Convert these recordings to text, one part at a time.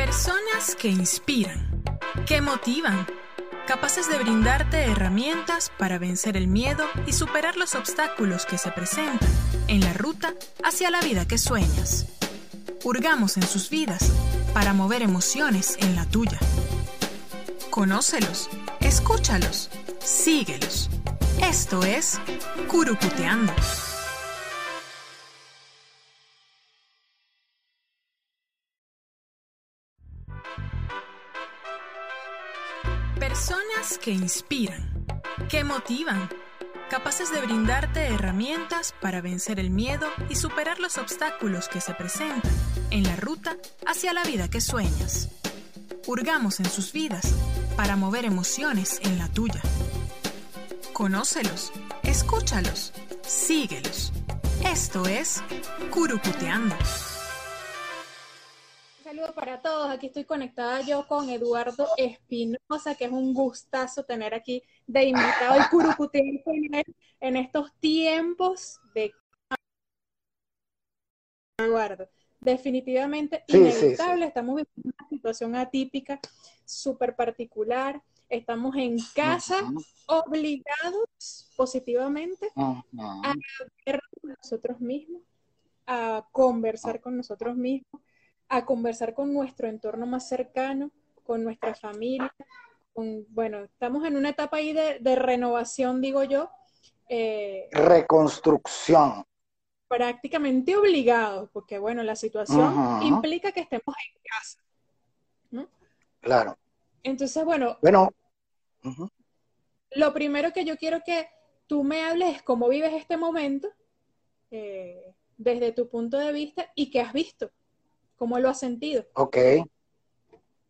Personas que inspiran, que motivan, capaces de brindarte herramientas para vencer el miedo y superar los obstáculos que se presentan en la ruta hacia la vida que sueñas. Hurgamos en sus vidas para mover emociones en la tuya. Conócelos, escúchalos, síguelos. Esto es Curucuteando. Que inspiran, que motivan, capaces de brindarte herramientas para vencer el miedo y superar los obstáculos que se presentan en la ruta hacia la vida que sueñas. Hurgamos en sus vidas para mover emociones en la tuya. Conócelos, escúchalos, síguelos. Esto es Curucuteando. Saludo para todos. Aquí estoy conectada yo con Eduardo Espinosa, que es un gustazo tener aquí de invitado y curucuteando en estos tiempos de Eduardo. Definitivamente inevitable. Estamos viviendo una situación atípica, súper particular estamos en casa obligados positivamente a ver con nosotros mismos, a conversar con nosotros mismos, a conversar con nuestro entorno más cercano, con nuestra familia. Con, bueno, estamos en una etapa ahí de, renovación, digo yo. Eh, Reconstrucción. Prácticamente obligados, porque bueno, la situación implica que estemos en casa. Claro. Entonces, bueno, bueno, lo primero que yo quiero que tú me hables es cómo vives este momento eh, desde tu punto de vista y qué has visto, cómo lo has sentido. Ok.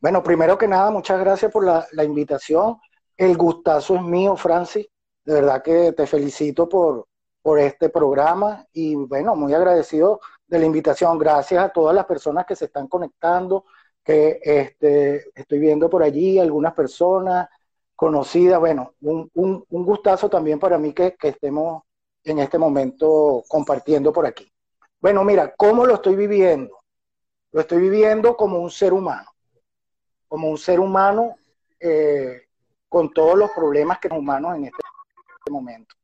Bueno, primero que nada, muchas gracias por la, invitación. El gustazo es mío, Francis. De verdad que te felicito por, por este programa y bueno, muy agradecido de la invitación. Gracias a todas las personas que se están conectando, que este, estoy viendo por allí algunas personas, conocida. Bueno, un, un, gustazo también para mí que, estemos en este momento compartiendo por aquí. Bueno, mira, ¿cómo lo estoy viviendo? Lo estoy viviendo como un ser humano, como un ser humano eh, con todos los problemas que tenemos humanos en este momento.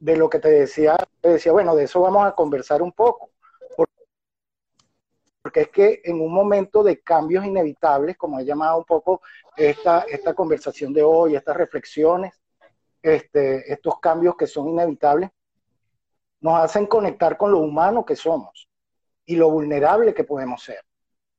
De lo que te decía, te decía, bueno, de eso vamos a conversar un poco porque es que en un momento de cambios inevitables, como he llamado un poco esta, esta conversación de hoy, estas reflexiones, este, estos cambios que son inevitables, nos hacen conectar con lo humano que somos y lo vulnerable que podemos ser.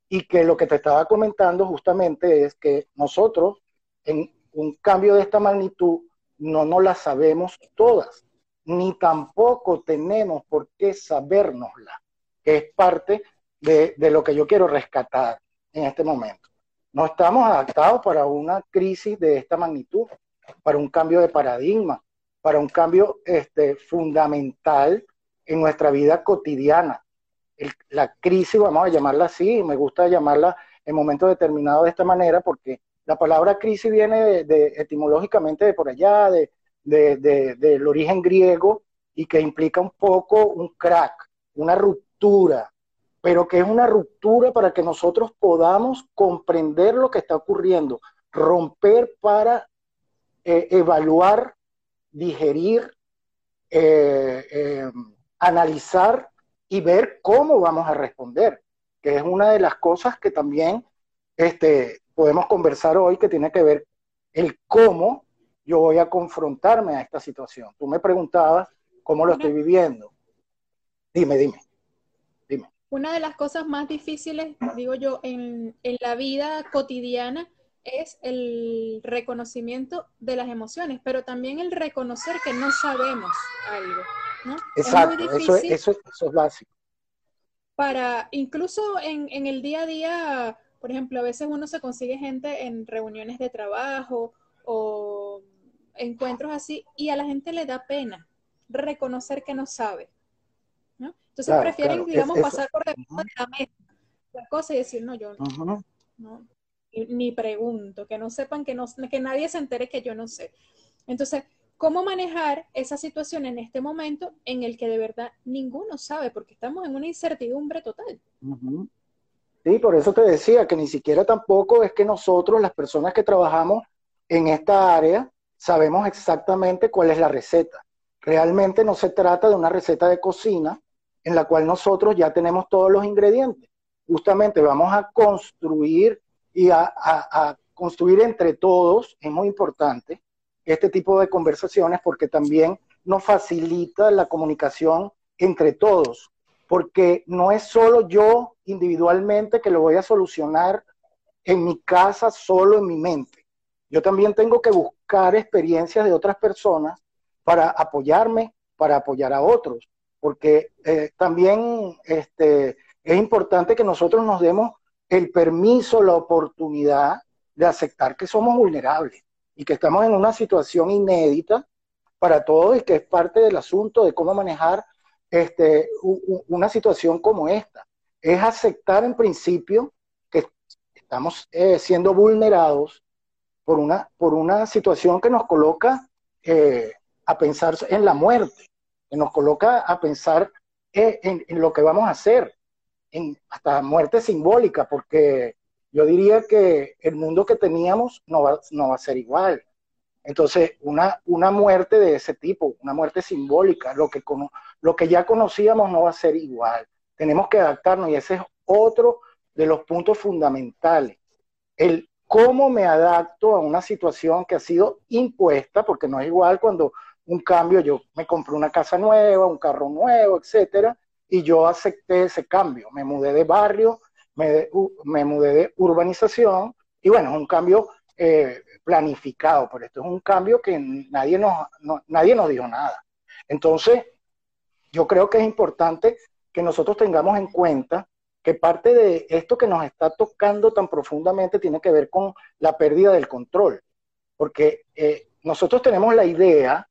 Y que lo que te estaba comentando justamente es que nosotros en un cambio de esta magnitud no nos la sabemos todas, ni tampoco tenemos por qué sabérnosla, que es parte de, lo que yo quiero rescatar en este momento. No estamos adaptados para una crisis de esta magnitud, para un cambio de paradigma, para un cambio este, fundamental en nuestra vida cotidiana. la crisis, vamos a llamarla así, me gusta llamarla en momentos determinados de esta manera porque la palabra crisis viene de, etimológicamente de por allá, de, del origen griego y que implica un poco un crack, una ruptura, pero que es una ruptura para que nosotros podamos comprender lo que está ocurriendo, romper para eh, evaluar, digerir, eh, eh, analizar y ver cómo vamos a responder, que es una de las cosas que también este, podemos conversar hoy, que tiene que ver el cómo yo voy a confrontarme a esta situación. Tú me preguntabas cómo lo estoy viviendo. Dime, dime una de las cosas más difíciles, digo yo, en, la vida cotidiana es el reconocimiento de las emociones, pero también el reconocer que no sabemos algo. ¿no? Exacto, eso, eso, es básico. Para, incluso en, en el día a día, por ejemplo, a veces uno se consigue gente en reuniones de trabajo o encuentros así y a la gente le da pena reconocer que no sabe. Entonces prefieren, digamos, pasar por debajo de la mesa la cosa y decir, no, yo no, ni, pregunto, que no sepan, que, no, que nadie se entere que yo no sé. Entonces, cómo manejar esa situación en este momento en el que de verdad ninguno sabe, porque estamos en una incertidumbre total. Sí, por eso te decía que ni siquiera tampoco es que nosotros, las personas que trabajamos en esta área, sabemos exactamente cuál es la receta. Realmente no se trata de una receta de cocina en la cual nosotros ya tenemos todos los ingredientes. Justamente vamos a construir y a, construir entre todos, es muy importante, este tipo de conversaciones porque también nos facilita la comunicación entre todos, porque no es solo yo individualmente que lo voy a solucionar en mi casa, solo en mi mente. Yo también tengo que buscar experiencias de otras personas para apoyarme, para apoyar a otros, porque eh, también este, es importante que nosotros nos demos el permiso, la oportunidad de aceptar que somos vulnerables y que estamos en una situación inédita para todos y que es parte del asunto de cómo manejar este, una situación como esta. Es aceptar en principio que estamos eh, siendo vulnerados por una, por una situación que nos coloca eh, a pensar en la muerte, que nos coloca a pensar eh, en, lo que vamos a hacer, hasta muerte simbólica, porque yo diría que el mundo que teníamos no va, no va a ser igual. Entonces, una, una muerte de ese tipo, una muerte simbólica, lo que, lo que ya conocíamos no va a ser igual. Tenemos que adaptarnos y ese es otro de los puntos fundamentales. El cómo me adapto a una situación que ha sido impuesta, porque no es igual cuando un cambio, yo me compré una casa nueva, un carro nuevo, etcétera, y yo acepté ese cambio. Me mudé de barrio, me, me mudé de urbanización, y bueno, es un cambio eh, planificado, pero esto es un cambio que nadie nos, nadie nos dijo nada. Entonces, yo creo que es importante que nosotros tengamos en cuenta que parte de esto que nos está tocando tan profundamente tiene que ver con la pérdida del control, porque eh, nosotros tenemos la idea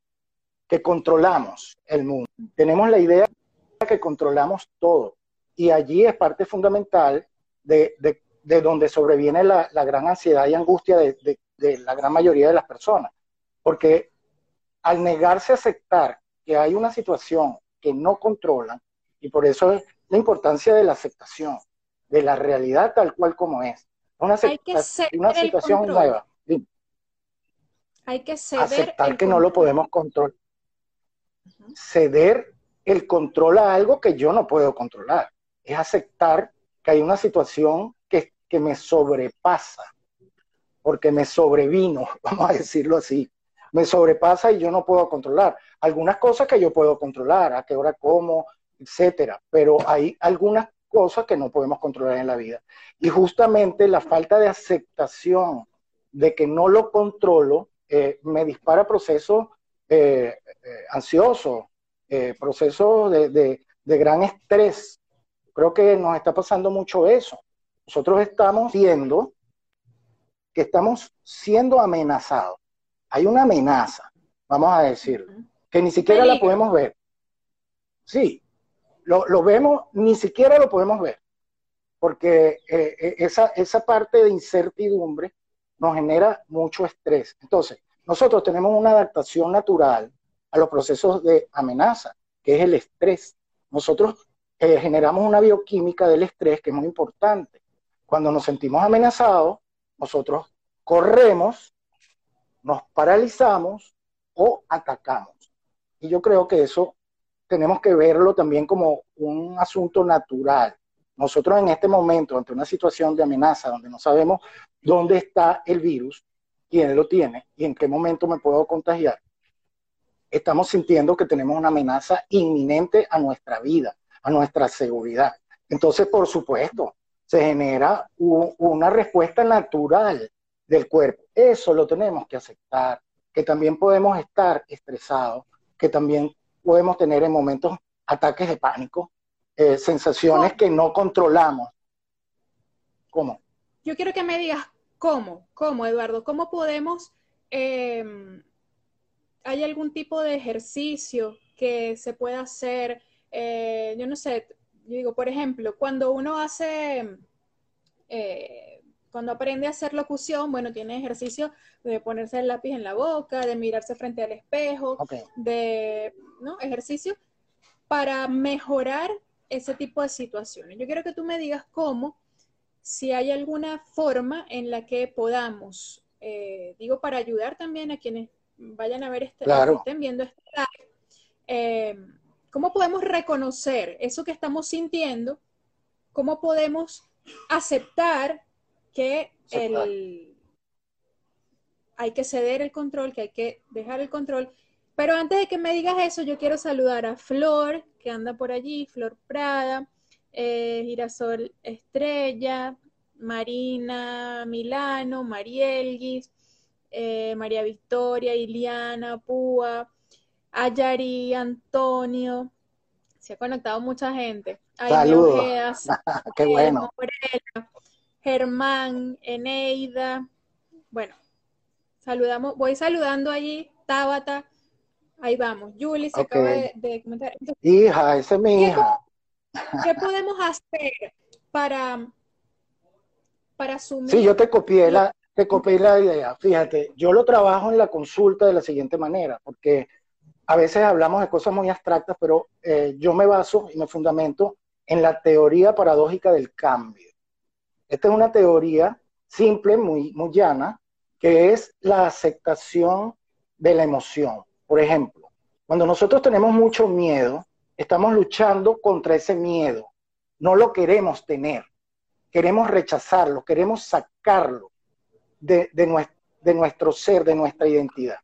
que controlamos el mundo. Tenemos la idea que controlamos todo. Y allí es parte fundamental de, donde sobreviene la, gran ansiedad y angustia de, la gran mayoría de las personas. Porque al negarse a aceptar que hay una situación que no controlan, y por eso es la importancia de la aceptación, de la realidad tal cual como es. Una, una situación nueva. Hay que ceder aceptar que no lo podemos controlar ceder el control a algo que yo no puedo controlar. Es aceptar que hay una situación que, me sobrepasa, porque me sobrevino, vamos a decirlo así. Me sobrepasa y yo no puedo controlar. Algunas cosas que yo puedo controlar, a qué hora como, etcétera, pero hay algunas cosas que no podemos controlar en la vida. Y justamente la falta de aceptación de que no lo controlo eh, me dispara procesos eh, eh, ansioso, eh, proceso de, gran estrés. Creo que nos está pasando mucho eso. Nosotros estamos viendo que estamos siendo amenazados. Hay una amenaza, vamos a decir, que ni siquiera la podemos ver. Sí, lo, vemos, ni siquiera lo podemos ver, porque esa, esa parte de incertidumbre nos genera mucho estrés. Entonces, nosotros tenemos una adaptación natural a los procesos de amenaza, que es el estrés. Nosotros eh, generamos una bioquímica del estrés que es muy importante. Cuando nos sentimos amenazados, nosotros corremos, nos paralizamos o atacamos. Y yo creo que eso tenemos que verlo también como un asunto natural. Nosotros en este momento, ante una situación de amenaza donde no sabemos dónde está el virus, quién lo tiene y en qué momento me puedo contagiar, estamos sintiendo que tenemos una amenaza inminente a nuestra vida, a nuestra seguridad. Entonces, por supuesto, se genera una respuesta natural del cuerpo. Eso lo tenemos que aceptar, que también podemos estar estresados, que también podemos tener en momentos ataques de pánico, eh, sensaciones que no controlamos. ¿Cómo? Yo quiero que me digas ¿Cómo? ¿Cómo, Eduardo? ¿Cómo podemos... Em, ¿Hay algún tipo de ejercicio que se pueda hacer? Eh, yo no sé, yo digo, por ejemplo, cuando uno hace, eh, cuando aprende a hacer locución, bueno, tiene ejercicio de ponerse el lápiz en la boca, de mirarse frente al espejo, de, ¿no? Ejercicio para mejorar ese tipo de situaciones. Yo quiero que tú me digas cómo, si hay alguna forma en la que podamos, eh, digo, para ayudar también a quienes vayan a ver este, estén viendo este live, eh, ¿cómo podemos reconocer eso que estamos sintiendo? ¿Cómo podemos aceptar que el, hay que ceder el control, que hay que dejar el control. Pero antes de que me digas eso, yo quiero saludar a Flor, que anda por allí, Flor Prada, eh, Girasol Estrella, Marina Milano, Marielguis, eh, María Victoria, Iliana, Púa, Ayari, Antonio. Se ha conectado mucha gente. Saludos. Qué bueno. Germán, Eneida. Bueno, saludamos, voy saludando allí, Tabata. Ahí vamos. Julie se acaba de, comentar. hija, esa es mi hija. ¿Qué podemos hacer para, para asumir? Sí, yo te copié la, te copié la idea. Fíjate, yo lo trabajo en la consulta de la siguiente manera, porque a veces hablamos de cosas muy abstractas, pero eh, yo me baso y me fundamento en la teoría paradójica del cambio. Esta es una teoría simple, muy, muy llana, que es la aceptación de la emoción. Por ejemplo, cuando nosotros tenemos mucho miedo, estamos luchando contra ese miedo. No lo queremos tener. Queremos rechazarlo, queremos sacarlo de, de nuestro ser, de nuestra identidad.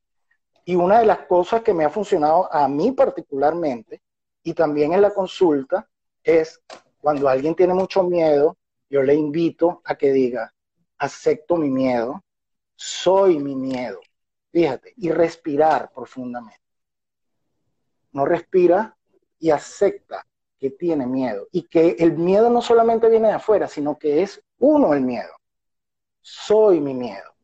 Y una de las cosas que me ha funcionado a mí particularmente, y también en la consulta, es cuando alguien tiene mucho miedo, yo le invito a que diga, acepto mi miedo, soy mi miedo. Fíjate, y respirar profundamente. No respira y acepta que tiene miedo. Y que el miedo no solamente viene de afuera, sino que es uno el miedo. Soy mi miedo.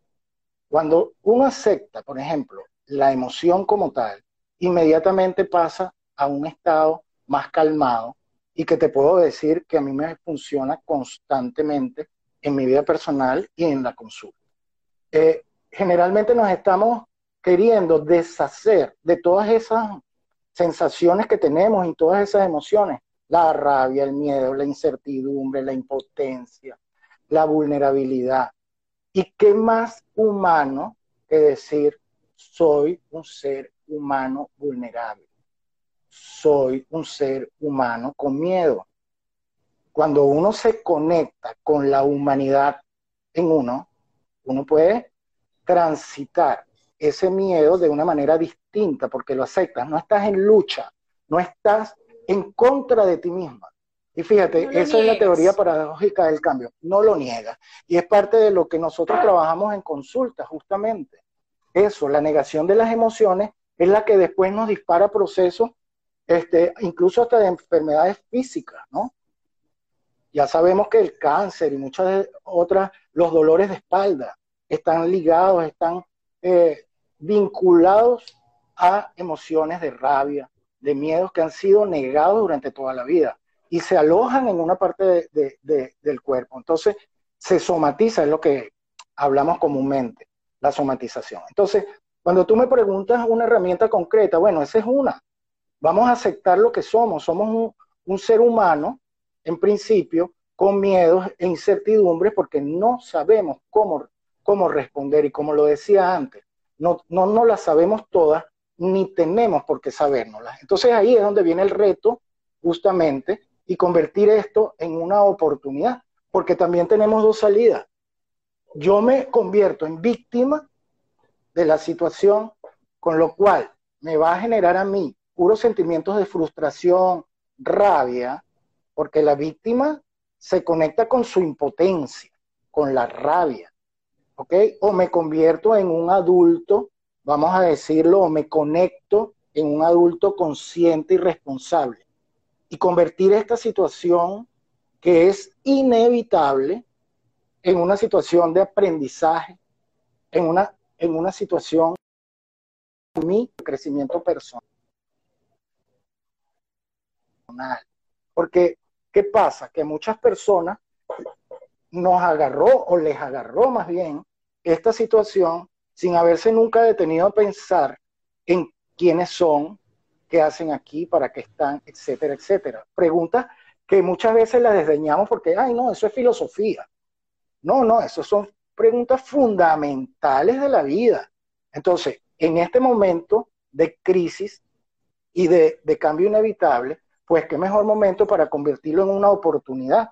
Cuando uno acepta, por ejemplo, la emoción como tal, inmediatamente pasa a un estado más calmado, y que te puedo decir que a mí me funciona constantemente en mi vida personal y en la consulta. Eh, generalmente nos estamos queriendo deshacer de todas esas sensaciones que tenemos y todas esas emociones, la rabia, el miedo, la incertidumbre, la impotencia, la vulnerabilidad. ¿Y qué más humano que decir soy un ser humano vulnerable? soy un ser humano con miedo. Cuando uno se conecta con la humanidad en uno, uno puede transitar ese miedo de una manera distinta porque lo aceptas. No estás en lucha, no estás en contra de ti misma. Y fíjate, esa es la teoría paradójica del cambio. No lo niega. Y es parte de lo que nosotros trabajamos en consulta, justamente. Eso, la negación de las emociones, es la que después nos dispara procesos este, incluso hasta de enfermedades físicas, ¿no? Ya sabemos que el cáncer y muchas otras, los dolores de espalda, están ligados, están eh, vinculados a emociones de rabia, de miedos que han sido negados durante toda la vida y se alojan en una parte del cuerpo. Entonces, se somatiza, es lo que hablamos comúnmente, la somatización. Entonces, cuando tú me preguntas una herramienta concreta, bueno, esa es una. Vamos a aceptar lo que somos. Somos un, ser humano, en principio, con miedos e incertidumbres porque no sabemos cómo, cómo responder. Y como lo decía antes, no, no, no las sabemos todas ni tenemos por qué sabérnoslas. Entonces ahí es donde viene el reto, justamente, y convertir esto en una oportunidad, porque también tenemos dos salidas. Yo me convierto en víctima de la situación, con lo cual me va a generar a mí puros sentimientos de frustración, rabia, porque la víctima se conecta con su impotencia, con la rabia, ¿ok? O me convierto en un adulto, vamos a decirlo, o me conecto en un adulto consciente y responsable. Y convertir esta situación que es inevitable en una situación de aprendizaje, en una, en una situación de mi crecimiento personal. Porque, ¿qué pasa? Que muchas personas nos agarró o les agarró más bien esta situación sin haberse nunca detenido a pensar en quiénes son, qué hacen aquí, para qué están, etcétera, etcétera. Preguntas que muchas veces las desdeñamos porque, ay, no, eso es filosofía. No, no, eso son preguntas fundamentales de la vida. Entonces, en este momento de crisis y de, de cambio inevitable, pues qué mejor momento para convertirlo en una oportunidad,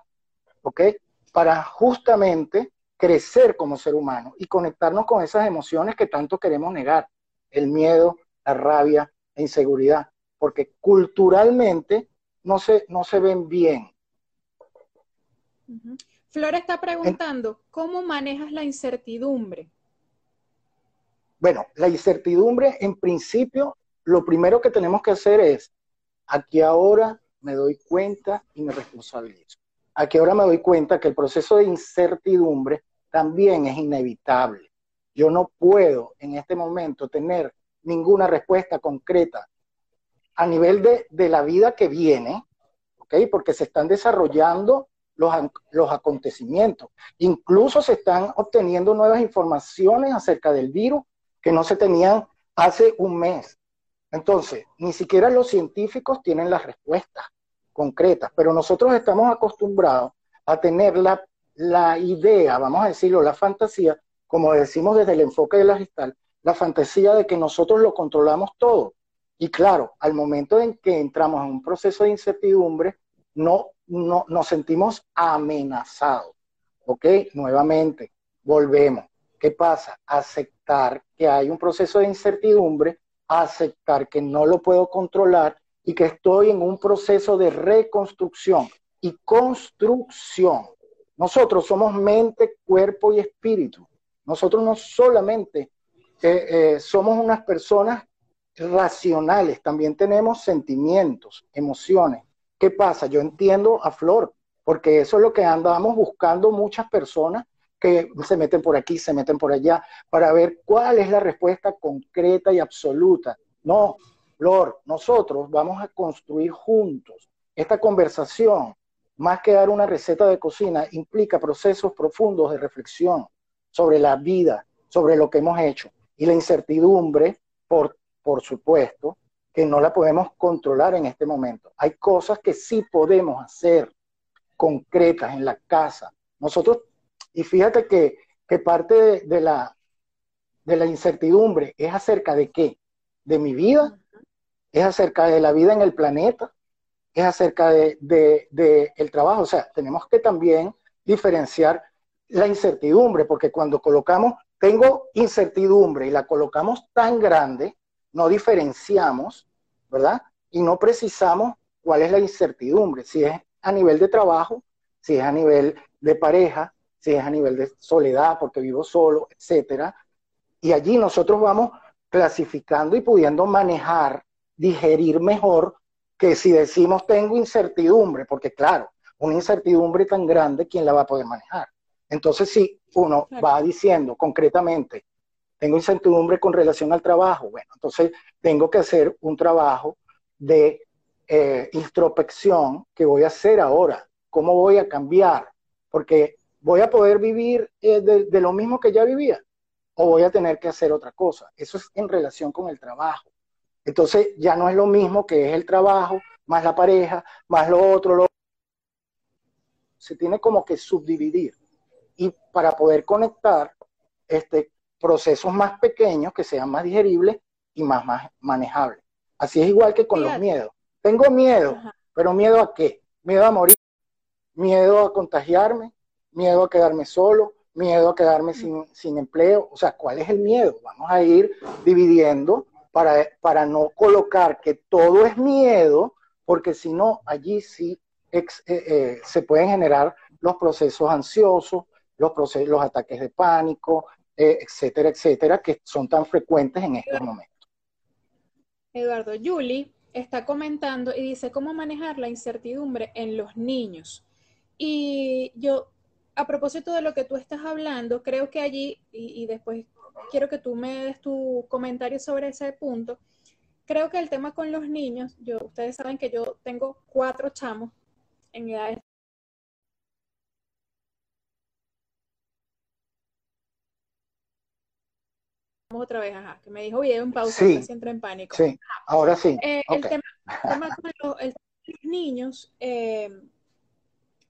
¿ok? Para justamente crecer como ser humano y conectarnos con esas emociones que tanto queremos negar, el miedo, la rabia, la inseguridad, porque culturalmente no se, no se ven bien. Flor está preguntando, ¿cómo manejas la incertidumbre? Bueno, la incertidumbre en principio, lo primero que tenemos que hacer es, aquí ahora me doy cuenta y me responsabilizo. Aquí ahora me doy cuenta que el proceso de incertidumbre también es inevitable. Yo no puedo en este momento tener ninguna respuesta concreta a nivel de, de la vida que viene, ¿ok? Porque se están desarrollando los, los acontecimientos. Incluso se están obteniendo nuevas informaciones acerca del virus que no se tenían hace un mes. Entonces, ni siquiera los científicos tienen las respuestas concretas, pero nosotros estamos acostumbrados a tener la la idea, vamos a decirlo, la fantasía, como decimos desde el enfoque de la gestal, la fantasía de que nosotros lo controlamos todo. Y claro, al momento en que entramos en un proceso de incertidumbre, no, no nos sentimos amenazados. ¿Ok? Nuevamente, volvemos. ¿Qué pasa? Aceptar que hay un proceso de incertidumbre, aceptar que no lo puedo controlar y que estoy en un proceso de reconstrucción y construcción. Nosotros somos mente, cuerpo y espíritu. Nosotros no solamente eh, eh, somos unas personas racionales, también tenemos sentimientos, emociones. ¿Qué pasa? Yo entiendo a Flor, porque eso es lo que andamos buscando muchas personas que se meten por aquí, se meten por allá, para ver cuál es la respuesta concreta y absoluta. No, Flor, nosotros vamos a construir juntos esta conversación más que dar una receta de cocina, implica procesos profundos de reflexión sobre la vida, sobre lo que hemos hecho. Y la incertidumbre, por, por supuesto, que no la podemos controlar en este momento. Hay cosas que sí podemos hacer concretas en la casa. Nosotros, y fíjate que, parte de, la, de la incertidumbre es acerca de qué? De mi vida, es acerca de la vida en el planeta, es acerca de, el trabajo. O sea, tenemos que también diferenciar la incertidumbre, porque cuando colocamos, tengo incertidumbre y la colocamos tan grande, no diferenciamos, ¿verdad? Y no precisamos cuál es la incertidumbre, si es a nivel de trabajo, si es a nivel de pareja, si es a nivel de soledad, porque vivo solo, etcétera. Y allí nosotros vamos clasificando y pudiendo manejar, digerir mejor que si decimos tengo incertidumbre, porque claro, una incertidumbre tan grande, ¿quién la va a poder manejar? Entonces, si uno va diciendo concretamente, tengo incertidumbre con relación al trabajo, bueno, entonces tengo que hacer un trabajo de eh, introspección que voy a hacer ahora. ¿Cómo voy a cambiar? Porque voy a poder vivir eh, de lo mismo que ya vivía o voy a tener que hacer otra cosa. Eso es en relación con el trabajo. Entonces ya no es lo mismo que es el trabajo, más la pareja, más lo otro, lo se tiene como que subdividir. Y para poder conectar este, procesos más pequeños que sean más digeribles y más, más manejables. Así es igual que con los miedos. Tengo miedo, pero miedo a qué? Miedo a morir, miedo a contagiarme, miedo a quedarme solo, miedo a quedarme sin, sin empleo. O sea, ¿cuál es el miedo? Vamos a ir dividiendo para, no colocar que todo es miedo, porque si no, allí sí eh, eh, se pueden generar los procesos ansiosos, los, procesos, los ataques de pánico, eh, etcétera, etcétera, que son tan frecuentes en estos momentos. Eduardo, Julie está comentando y dice cómo manejar la incertidumbre en los niños. Y yo, a propósito de lo que tú estás hablando, creo que allí, y después quiero que tú me des tu comentario sobre ese punto. Creo que el tema con los niños, yo, ustedes saben que yo tengo cuatro chamos en edades otra vez, ajá, que me dijo video en pausa, sí, entra en pánico. Sí, ahora sí. Eh, el, tema, con los, niños, eh,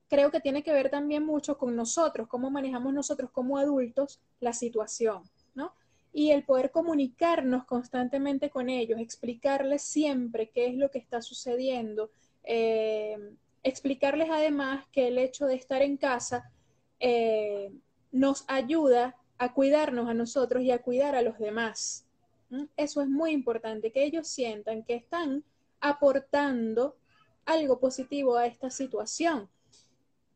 creo que tiene que ver también mucho con nosotros, cómo manejamos nosotros como adultos la situación, ¿no? Y el poder comunicarnos constantemente con ellos, explicarles siempre qué es lo que está sucediendo, eh, explicarles además que el hecho de estar en casa nos ayuda a cuidarnos a nosotros y a cuidar a los demás. Eso es muy importante, que ellos sientan que están aportando algo positivo a esta situación.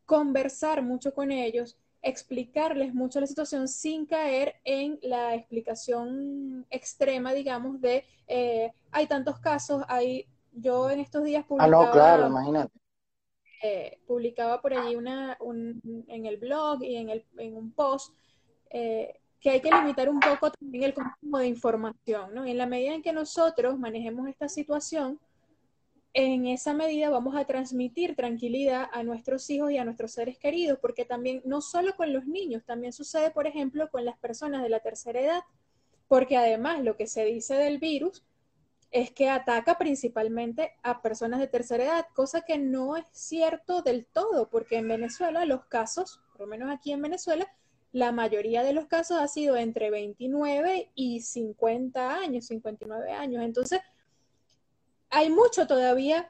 Conversar mucho con ellos, explicarles mucho la situación sin caer en la explicación extrema, digamos, de eh, hay tantos casos, hay, yo en estos días publicaba, ah, no, claro, imagínate. Eh, publicaba por allí una, en el blog y en, el, en un post eh, que hay que limitar un poco también el consumo de información, ¿no? En la medida en que nosotros manejemos esta situación, en esa medida vamos a transmitir tranquilidad a nuestros hijos y a nuestros seres queridos, porque también no solo con los niños, también sucede, por ejemplo, con las personas de la tercera edad, porque además lo que se dice del virus es que ataca principalmente a personas de tercera edad, cosa que no es cierto del todo, porque en Venezuela los casos, por lo menos aquí en Venezuela, la mayoría de los casos ha sido entre 29 y 50 años, 59 años. Entonces, hay mucho todavía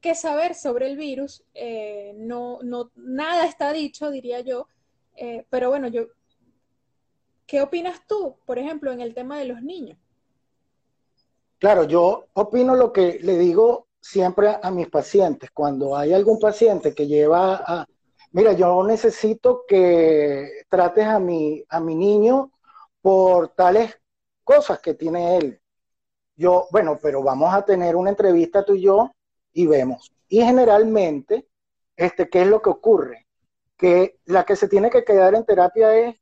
que saber sobre el virus. Eh, no, no, nada está dicho, diría yo. Eh, pero bueno, yo, ¿qué opinas tú, por ejemplo, en el tema de los niños? Claro, yo opino lo que le digo siempre a mis pacientes. Cuando hay algún paciente que lleva a, mira, yo necesito que trates a mi, a mi niño por tales cosas que tiene él. Yo, bueno, pero vamos a tener una entrevista tú y yo y vemos. Y generalmente, este, ¿qué es lo que ocurre? Que la que se tiene que quedar en terapia es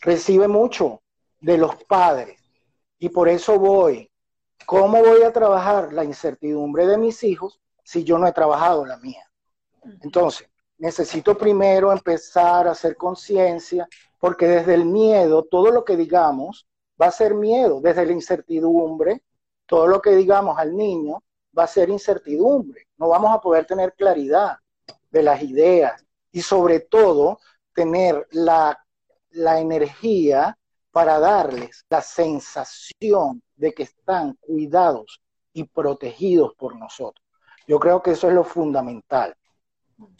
recibe mucho de los padres y por eso voy ¿Cómo voy a trabajar la incertidumbre de mis hijos si yo no he trabajado la mía? Entonces, necesito primero empezar a hacer conciencia, porque desde el miedo, todo lo que digamos va a ser miedo, desde la incertidumbre, todo lo que digamos al niño va a ser incertidumbre, no vamos a poder tener claridad de las ideas y sobre todo tener la, la energía para darles la sensación de que están cuidados y protegidos por nosotros. Yo creo que eso es lo fundamental,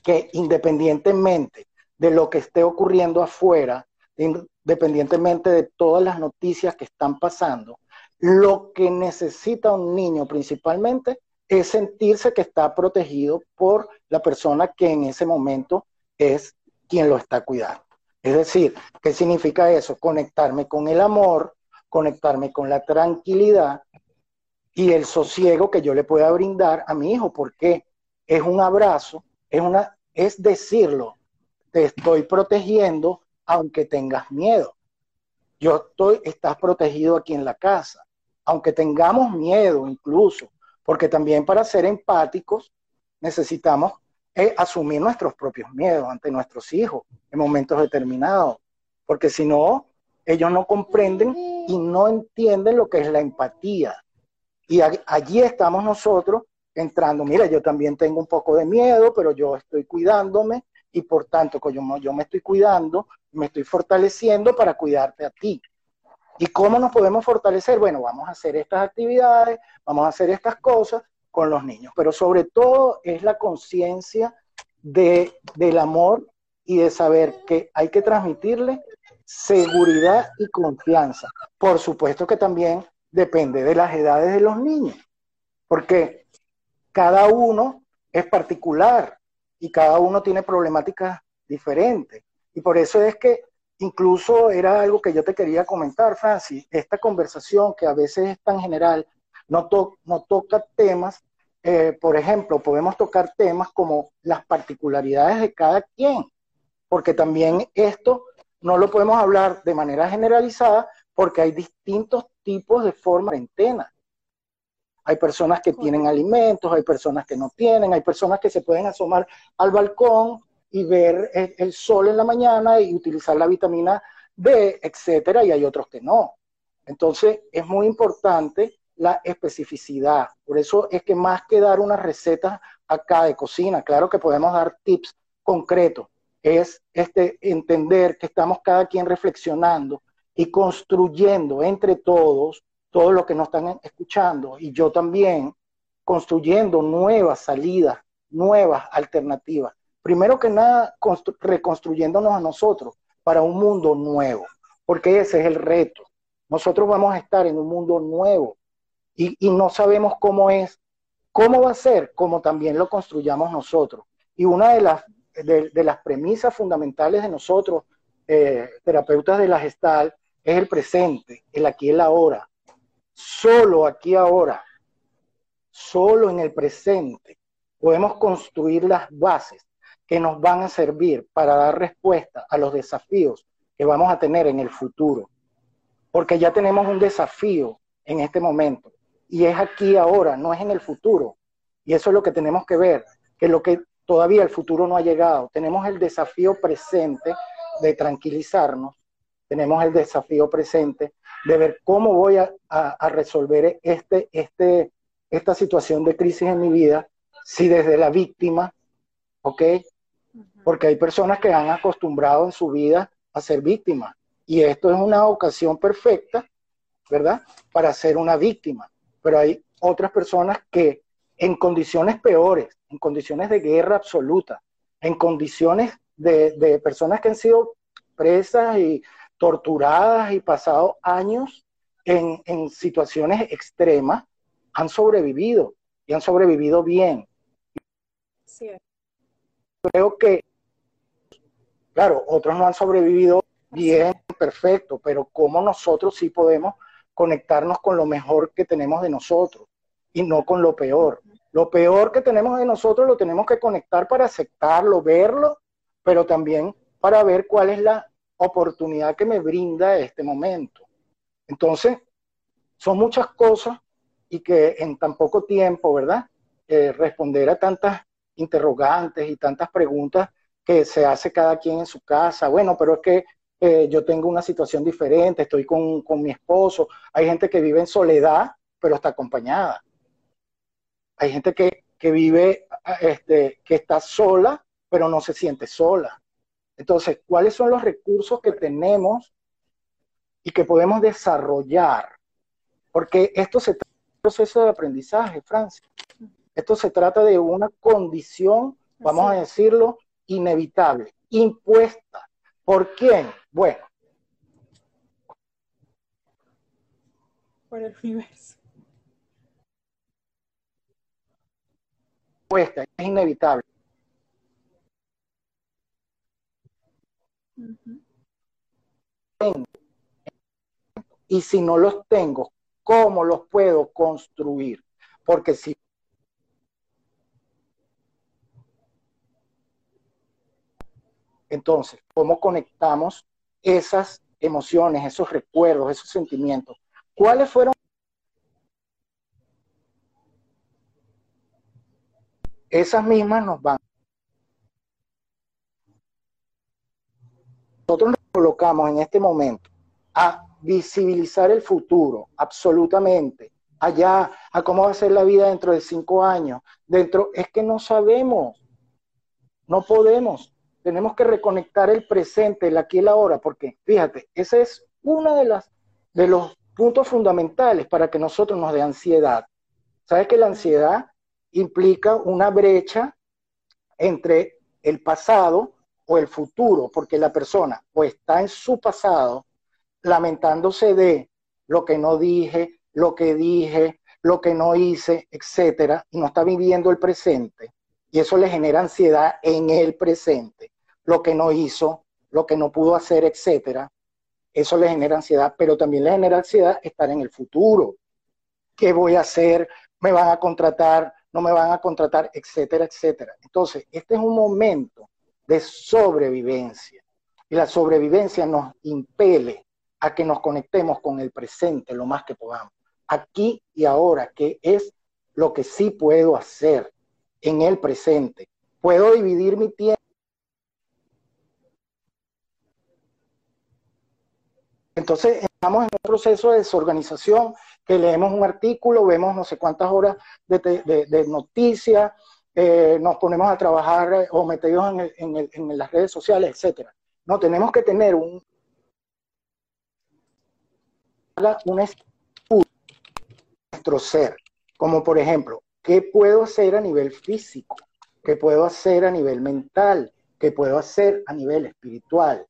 que independientemente de lo que esté ocurriendo afuera, independientemente de todas las noticias que están pasando, lo que necesita un niño principalmente es sentirse que está protegido por la persona que en ese momento es quien lo está cuidando. Es decir, ¿qué significa eso? Conectarme con el amor, conectarme con la tranquilidad y el sosiego que yo le pueda brindar a mi hijo, porque es un abrazo, es, una, es decirlo, te estoy protegiendo aunque tengas miedo. Yo estoy, estás protegido aquí en la casa, aunque tengamos miedo incluso, porque también para ser empáticos necesitamos es asumir nuestros propios miedos ante nuestros hijos en momentos determinados, porque si no, ellos no comprenden y no entienden lo que es la empatía. Y allí estamos nosotros entrando, mira, yo también tengo un poco de miedo, pero yo estoy cuidándome y por tanto, yo, yo me estoy cuidando, me estoy fortaleciendo para cuidarte a ti. ¿Y cómo nos podemos fortalecer? Bueno, vamos a hacer estas actividades, vamos a hacer estas cosas con los niños, pero sobre todo es la conciencia de, del amor y de saber que hay que transmitirle seguridad y confianza. Por supuesto que también depende de las edades de los niños, porque cada uno es particular y cada uno tiene problemáticas diferentes. Y por eso es que incluso era algo que yo te quería comentar, Francis, esta conversación que a veces es tan general, no, no toca temas eh, por ejemplo, podemos tocar temas como las particularidades de cada quien, porque también esto no lo podemos hablar de manera generalizada porque hay distintos tipos de forma de cuarentena. Hay personas que tienen alimentos, hay personas que no tienen, hay personas que se pueden asomar al balcón y ver el, sol en la mañana y utilizar la vitamina D, etcétera, y hay otros que no. Entonces, es muy importante la especificidad. Por eso es que más que dar una receta acá de cocina, claro que podemos dar tips concretos, es este, entender que estamos cada quien reflexionando y construyendo entre todos, todo lo que nos están escuchando, y yo también, construyendo nuevas salidas, nuevas alternativas. Primero que nada, reconstruyéndonos a nosotros para un mundo nuevo, porque ese es el reto. Nosotros vamos a estar en un mundo nuevo y, no sabemos cómo es, cómo va a ser, como también lo construyamos nosotros. Y una de las, premisas fundamentales de nosotros, eh, terapeutas de la gestal, es el presente, el aquí y el ahora. Solo aquí ahora, solo en el presente, podemos construir las bases que nos van a servir para dar respuesta a los desafíos que vamos a tener en el futuro. Porque ya tenemos un desafío en este momento y es aquí ahora, no es en el futuro. Y eso es lo que tenemos que ver, que lo que todavía el futuro no ha llegado. Tenemos el desafío presente de tranquilizarnos, tenemos el desafío presente de ver cómo voy a, resolver este, este, esta situación de crisis en mi vida, si desde la víctima, ¿ok? Porque hay personas que han acostumbrado en su vida a ser víctimas. Y esto es una ocasión perfecta, ¿verdad? Para ser una víctima. Pero hay otras personas que en condiciones peores, en condiciones de guerra absoluta, en condiciones de, de personas que han sido presas y torturadas y pasado años en, en situaciones extremas, han sobrevivido y han sobrevivido bien. Sí. Creo que Claro, otros no han sobrevivido bien, perfecto, pero como nosotros sí podemos conectarnos con lo mejor que tenemos de nosotros y no con lo peor. Lo peor que tenemos de nosotros lo tenemos que conectar para aceptarlo, verlo, pero también para ver cuál es la oportunidad que me brinda este momento. Entonces, son muchas cosas y que en tan poco tiempo, ¿verdad? Eh, responder a tantas interrogantes y tantas preguntas que se hace cada quien en su casa. Bueno, pero es que eh, yo tengo una situación diferente, estoy con, mi esposo. Hay gente que vive en soledad, pero está acompañada. Hay gente que, vive, este, que está sola, pero no se siente sola. Entonces, ¿cuáles son los recursos que tenemos y que podemos desarrollar? Porque esto se trata de un proceso de aprendizaje, Francia. Esto se trata de una condición, vamos a decirlo, inevitable, impuesta. ¿Por quién? Bueno. Por el universo. Impuesta, es inevitable. Y si no los tengo, ¿cómo los puedo construir? Porque si Entonces, ¿cómo conectamos esas emociones, esos recuerdos, esos sentimientos? ¿Cuáles fueron? Esas mismas nos van. Nosotros nos colocamos en este momento a visibilizar el futuro, absolutamente, allá, a cómo va a ser la vida dentro de cinco años, dentro, es que no sabemos, no podemos, tenemos que reconectar el presente, el aquí y el ahora, porque fíjate, ese es uno de, las, de los puntos fundamentales para que nosotros nos dé ansiedad. ¿Sabes que la ansiedad implica una brecha entre el pasado o el futuro? Porque la persona o está en su pasado lamentándose de lo que no dije, lo que dije, lo que no hice, etcétera, y no está viviendo el presente. Y eso le genera ansiedad en el presente lo que no hizo, lo que no pudo hacer, etcétera. Eso le genera ansiedad, pero también le genera ansiedad estar en el futuro. ¿Qué voy a hacer? ¿Me van a contratar? ¿No me van a contratar? Etcétera, etcétera. Entonces, este es un momento de sobrevivencia. Y la sobrevivencia nos impele a que nos conectemos con el presente lo más que podamos. Aquí y ahora, que es lo que sí puedo hacer en el presente. Puedo dividir mi tiempo Entonces, estamos en un proceso de desorganización, que leemos un artículo, vemos no sé cuántas horas de, noticias, eh, nos ponemos a trabajar eh, o metidos en, las redes sociales, etcétera. No, tenemos que tener un, un estudio de nuestro ser, como por ejemplo, ¿qué puedo hacer a nivel físico? ¿Qué puedo hacer a nivel mental? ¿Qué puedo hacer a nivel espiritual?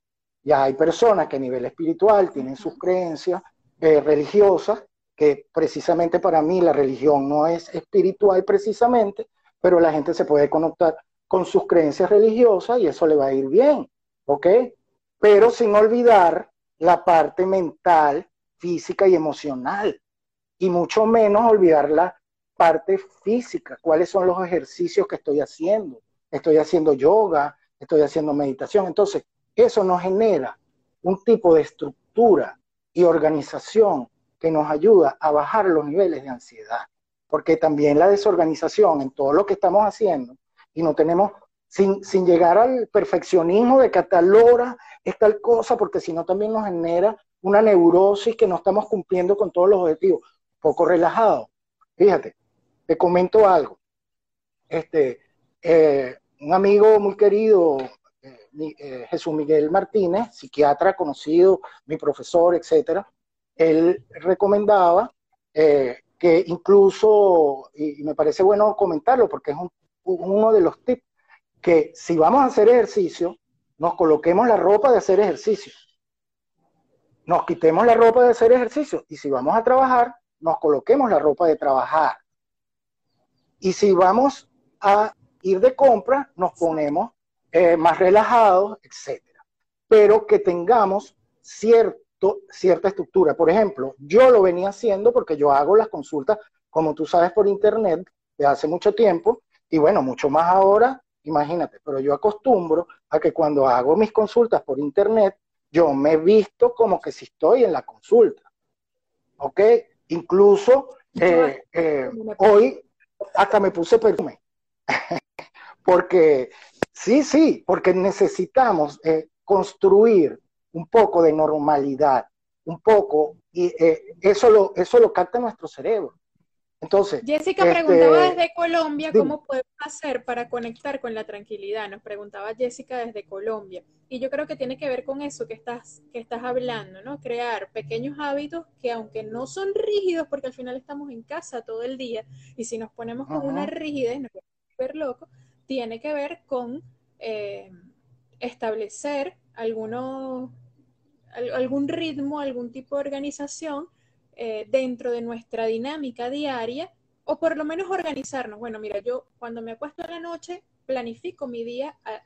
Ya hay personas que a nivel espiritual tienen sus creencias eh, religiosas, que precisamente para mí la religión no es espiritual precisamente, pero la gente se puede conectar con sus creencias religiosas y eso le va a ir bien, ¿ok? Pero sin olvidar la parte mental, física y emocional, y mucho menos olvidar la parte física, cuáles son los ejercicios que estoy haciendo. Estoy haciendo yoga, estoy haciendo meditación. Entonces, eso nos genera un tipo de estructura y organización que nos ayuda a bajar los niveles de ansiedad. Porque también la desorganización en todo lo que estamos haciendo y no tenemos, sin, sin llegar al perfeccionismo de que tal hora es tal cosa, porque si no también nos genera una neurosis que no estamos cumpliendo con todos los objetivos. Poco relajado. Fíjate, te comento algo. Este, eh, un amigo muy querido, eh, Jesús Miguel Martínez, psiquiatra conocido, mi profesor, etcétera, él recomendaba eh, que incluso, y, me parece bueno comentarlo porque es uno de los tips, que si vamos a hacer ejercicio, nos coloquemos la ropa de hacer ejercicio. Nos quitemos la ropa de hacer ejercicio. Y si vamos a trabajar, nos coloquemos la ropa de trabajar. Y si vamos a ir de compra, nos ponemos eh, más relajados, etcétera. Pero que tengamos cierto, cierta estructura. Por ejemplo, yo lo venía haciendo porque yo hago las consultas, como tú sabes, por internet de hace mucho tiempo, y bueno, mucho más ahora, imagínate, pero yo acostumbro a que cuando hago mis consultas por internet, yo me he visto como que si estoy en la consulta. ¿Ok? Incluso eh, eh, hoy hasta me puse perfume. porque Sí, sí, porque necesitamos eh, construir un poco de normalidad, un poco, y eh, eso, lo, eso lo capta nuestro cerebro. Entonces, Jessica este, preguntaba desde Colombia cómo podemos hacer para conectar con la tranquilidad. Nos preguntaba Jessica desde Colombia. Y yo creo que tiene que ver con eso que estás, que estás hablando, ¿no? Crear pequeños hábitos que aunque no son rígidos, porque al final estamos en casa todo el día, y si nos ponemos con una rigidez, nos vamos a locos, tiene que ver con eh, establecer algunos, algún ritmo, algún tipo de organización eh, dentro de nuestra dinámica diaria o por lo menos organizarnos. Bueno, mira, yo cuando me acuesto en la noche planifico mi día ah,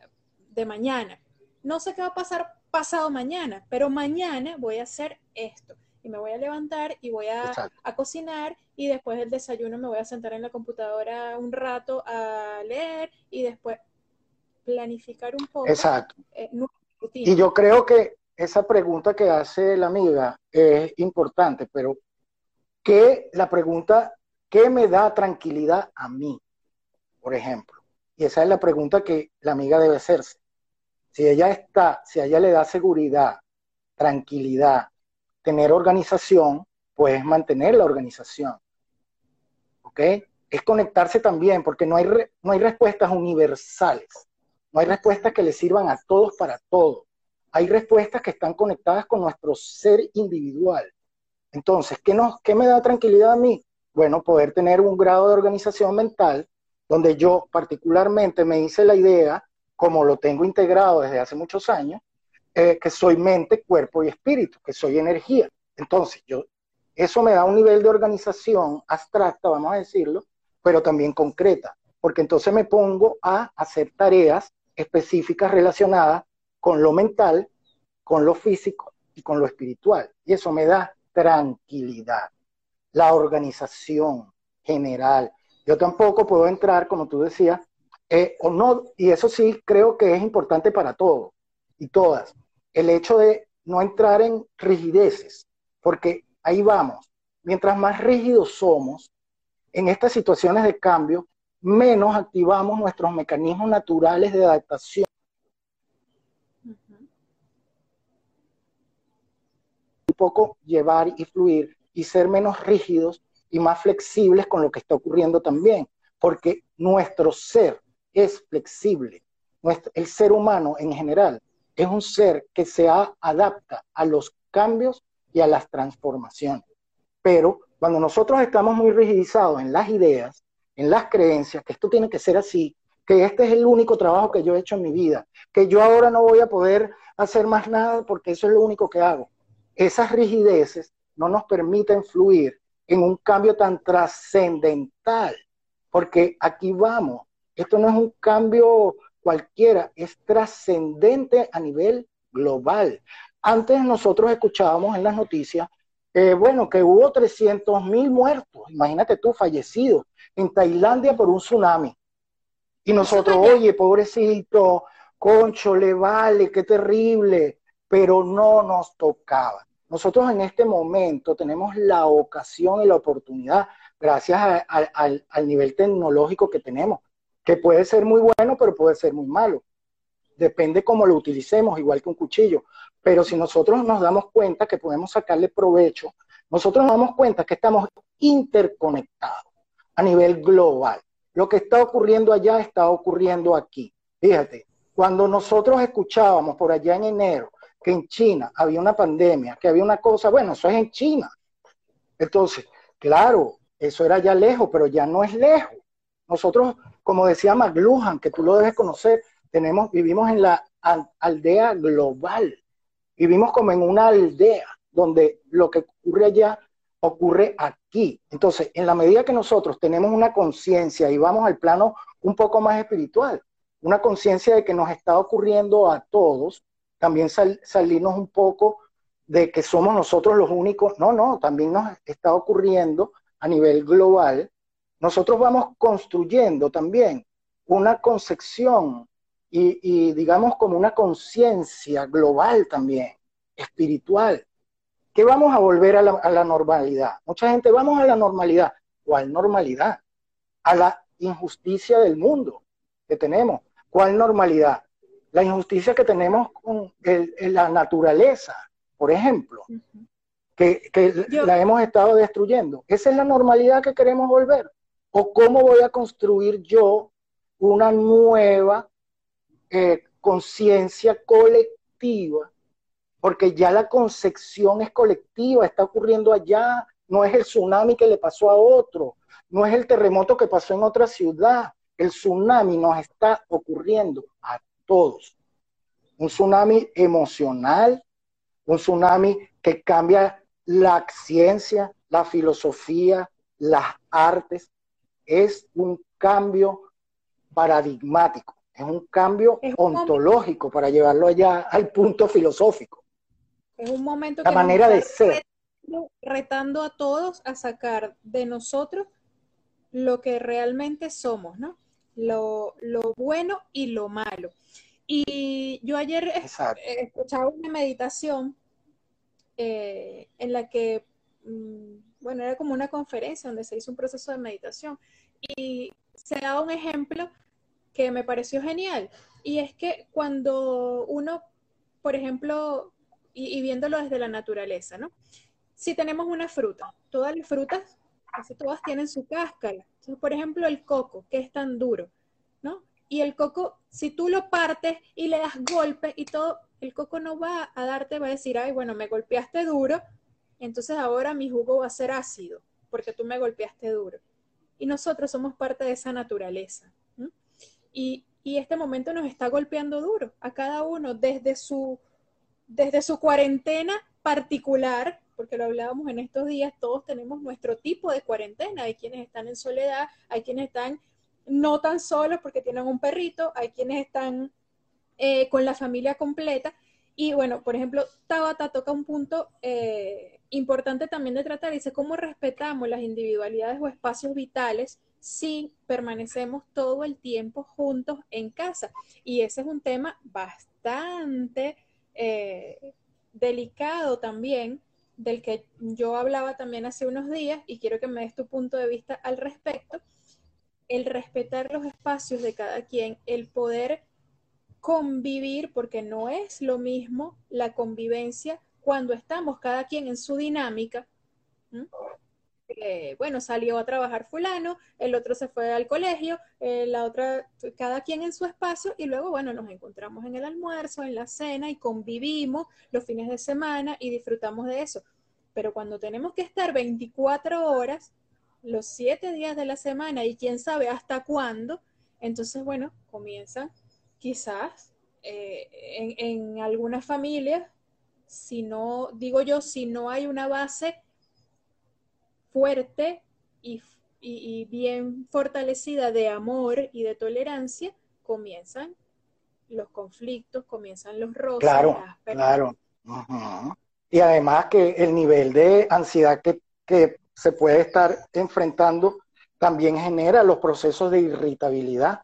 de mañana. No sé qué va a pasar pasado mañana, pero mañana voy a hacer esto y me voy a levantar y voy a, a, cocinar y después del desayuno me voy a sentar en la computadora un rato a leer y después planificar un poco. Exacto. Eh, y yo creo que esa pregunta que hace la amiga es importante, pero ¿qué la pregunta, qué me da tranquilidad a mí, por ejemplo? Y esa es la pregunta que la amiga debe hacerse. Si ella está, si a ella le da seguridad, tranquilidad, tener organización, pues mantener la organización. ¿Ok? Es conectarse también, porque no hay, no hay respuestas universales. No hay respuestas que le sirvan a todos para todo. Hay respuestas que están conectadas con nuestro ser individual. Entonces, ¿qué, nos, ¿qué me da tranquilidad a mí? Bueno, poder tener un grado de organización mental donde yo particularmente me hice la idea, como lo tengo integrado desde hace muchos años, eh, que soy mente, cuerpo y espíritu, que soy energía. Entonces, yo, eso me da un nivel de organización abstracta, vamos a decirlo, pero también concreta, porque entonces me pongo a hacer tareas específicas relacionadas con lo mental, con lo físico y con lo espiritual. Y eso me da tranquilidad. La organización general. Yo tampoco puedo entrar, como tú decías, eh, o no, y eso sí creo que es importante para todos y todas, el hecho de no entrar en rigideces, porque ahí vamos, mientras más rígidos somos en estas situaciones de cambio, menos activamos nuestros mecanismos naturales de adaptación. poco llevar y fluir y ser menos rígidos y más flexibles con lo que está ocurriendo también, porque nuestro ser es flexible. el ser humano en general es un ser que se adapta a los cambios y a las transformaciones. Pero cuando nosotros estamos muy rigidizados en las ideas, en las creencias, que esto tiene que ser así, que este es el único trabajo que yo he hecho en mi vida, que yo ahora no voy a poder hacer más nada porque eso es lo único que hago. Esas rigideces no nos permiten fluir en un cambio tan trascendental, porque aquí vamos, esto no es un cambio cualquiera, es trascendente a nivel global. Antes nosotros escuchábamos en las noticias, eh, bueno, que hubo 300 mil muertos, imagínate tú, fallecidos en Tailandia por un tsunami. Y nosotros, oye, pobrecito, concho, le vale, qué terrible, pero no nos tocaba. Nosotros en este momento tenemos la ocasión y la oportunidad, gracias al nivel tecnológico que tenemos, que puede ser muy bueno, pero puede ser muy malo. Depende cómo lo utilicemos, igual que un cuchillo. Pero si nosotros nos damos cuenta que podemos sacarle provecho, nosotros nos damos cuenta que estamos interconectados a nivel global. Lo que está ocurriendo allá está ocurriendo aquí. Fíjate, cuando nosotros escuchábamos por allá en enero que en China había una pandemia, que había una cosa, bueno, eso es en China. Entonces, claro, eso era ya lejos, pero ya no es lejos. Nosotros, como decía McLuhan, que tú lo debes conocer, tenemos, vivimos en la aldea global. Vivimos como en una aldea donde lo que ocurre allá ocurre aquí. Entonces, en la medida que nosotros tenemos una conciencia y vamos al plano un poco más espiritual, una conciencia de que nos está ocurriendo a todos, también salirnos un poco de que somos nosotros los únicos, no, no, también nos está ocurriendo a nivel global, nosotros vamos construyendo también una concepción y, digamos como una conciencia global también, espiritual, que vamos a volver a la, a la normalidad. Mucha gente, vamos a la normalidad. ¿Cuál normalidad? A la injusticia del mundo que tenemos. ¿Cuál normalidad? La injusticia que tenemos con la naturaleza, por ejemplo, que, la hemos estado destruyendo. ¿Esa es la normalidad que queremos volver? ¿O cómo voy a construir yo una nueva eh, conciencia colectiva? Porque ya la concepción es colectiva, está ocurriendo allá, no es el tsunami que le pasó a otro, no es el terremoto que pasó en otra ciudad, el tsunami nos está ocurriendo a todos. Un tsunami emocional, un tsunami que cambia la ciencia, la filosofía, las artes. Es un cambio paradigmático, es un cambio ontológico para llevarlo allá al punto filosófico. Es un momento la manera de ser. Retando a todos a sacar de nosotros lo que realmente somos, ¿no? lo, bueno y lo malo. Y yo ayer escuchaba una meditación eh, en la que, mm, bueno, era como una conferencia donde se hizo un proceso de meditación y se daba un ejemplo que me pareció genial. Y es que cuando uno, por ejemplo, y, viéndolo desde la naturaleza, ¿no? Si tenemos una fruta, todas las frutas, casi todas tienen su cáscara por ejemplo, el coco, que es tan duro, ¿no? Y el coco, si tú lo partes y le das golpe y todo, el coco no va a darte, va a decir, ay, bueno, me golpeaste duro, entonces ahora mi jugo va a ser ácido, porque tú me golpeaste duro. Y nosotros somos parte de esa naturaleza. Y, y, este momento nos está golpeando duro a cada uno desde su, desde su cuarentena particular, porque lo hablábamos en estos días, todos tenemos nuestro tipo de cuarentena. Hay quienes están en soledad, hay quienes están no tan solos porque tienen un perrito, hay quienes están eh, con la familia completa. Y bueno, por ejemplo, Tabata toca un punto eh, importante también de tratar, dice cómo respetamos las individualidades o espacios vitales si permanecemos todo el tiempo juntos en casa. Y ese es un tema bastante eh, delicado también, del que yo hablaba también hace unos días y quiero que me des tu punto de vista al respecto, el respetar los espacios de cada quien, el poder convivir, porque no es lo mismo la convivencia cuando estamos cada quien en su dinámica, bueno, salió a trabajar fulano, el otro se fue al colegio, eh, la otra, cada quien en su espacio y luego, bueno, nos encontramos en el almuerzo, en la cena y convivimos los fines de semana y disfrutamos de eso. Pero cuando tenemos que estar 24 horas, los 7 días de la semana y quién sabe hasta cuándo, entonces, bueno, comienzan quizás eh, en, en algunas familias, si no, digo yo, si no hay una base fuerte y, bien fortalecida de amor y de tolerancia, comienzan los conflictos, comienzan los roces. Claro, claro. Y además que el nivel de ansiedad que, que se puede estar enfrentando también genera los procesos de irritabilidad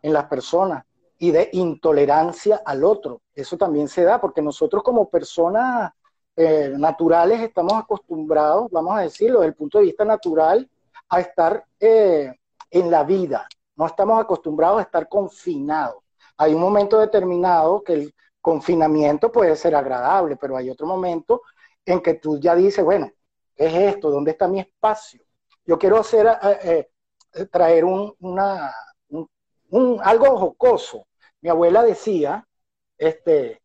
en las personas y de intolerancia al otro. Eso también se da porque nosotros como personas eh, naturales estamos acostumbrados, vamos a decirlo, desde el punto de vista natural, a estar eh, en la vida. No estamos acostumbrados a estar confinados. Hay un momento determinado que el confinamiento puede ser agradable, pero hay otro momento en que tú ya dices, bueno, ¿qué es esto? ¿Dónde está mi espacio? Yo quiero hacer, eh, traer un, una, un, algo jocoso. Mi abuela decía, este,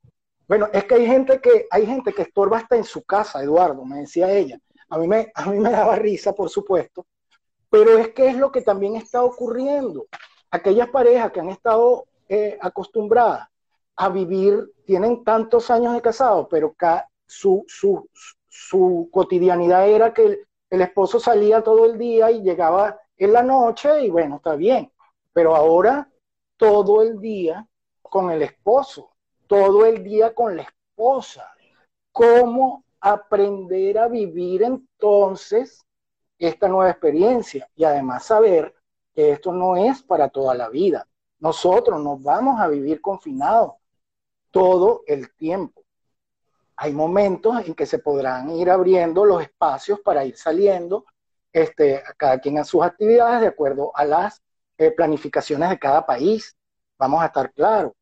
bueno, es que hay gente que, hay gente que estorba hasta en su casa, Eduardo, me decía ella. A mí me, a mí me daba risa, por supuesto, pero es que es lo que también está ocurriendo. Aquellas parejas que han estado eh, acostumbradas a vivir, tienen tantos años de casados, pero su, su, su, cotidianidad era que el, el esposo salía todo el día y llegaba en la noche y bueno, está bien. Pero ahora todo el día con el esposo todo el día con la esposa. ¿Cómo aprender a vivir entonces esta nueva experiencia? Y además saber que esto no es para toda la vida. Nosotros nos vamos a vivir confinados todo el tiempo. Hay momentos en que se podrán ir abriendo los espacios para ir saliendo, este, cada quien a sus actividades de acuerdo a las eh, planificaciones de cada país. Vamos a estar claros.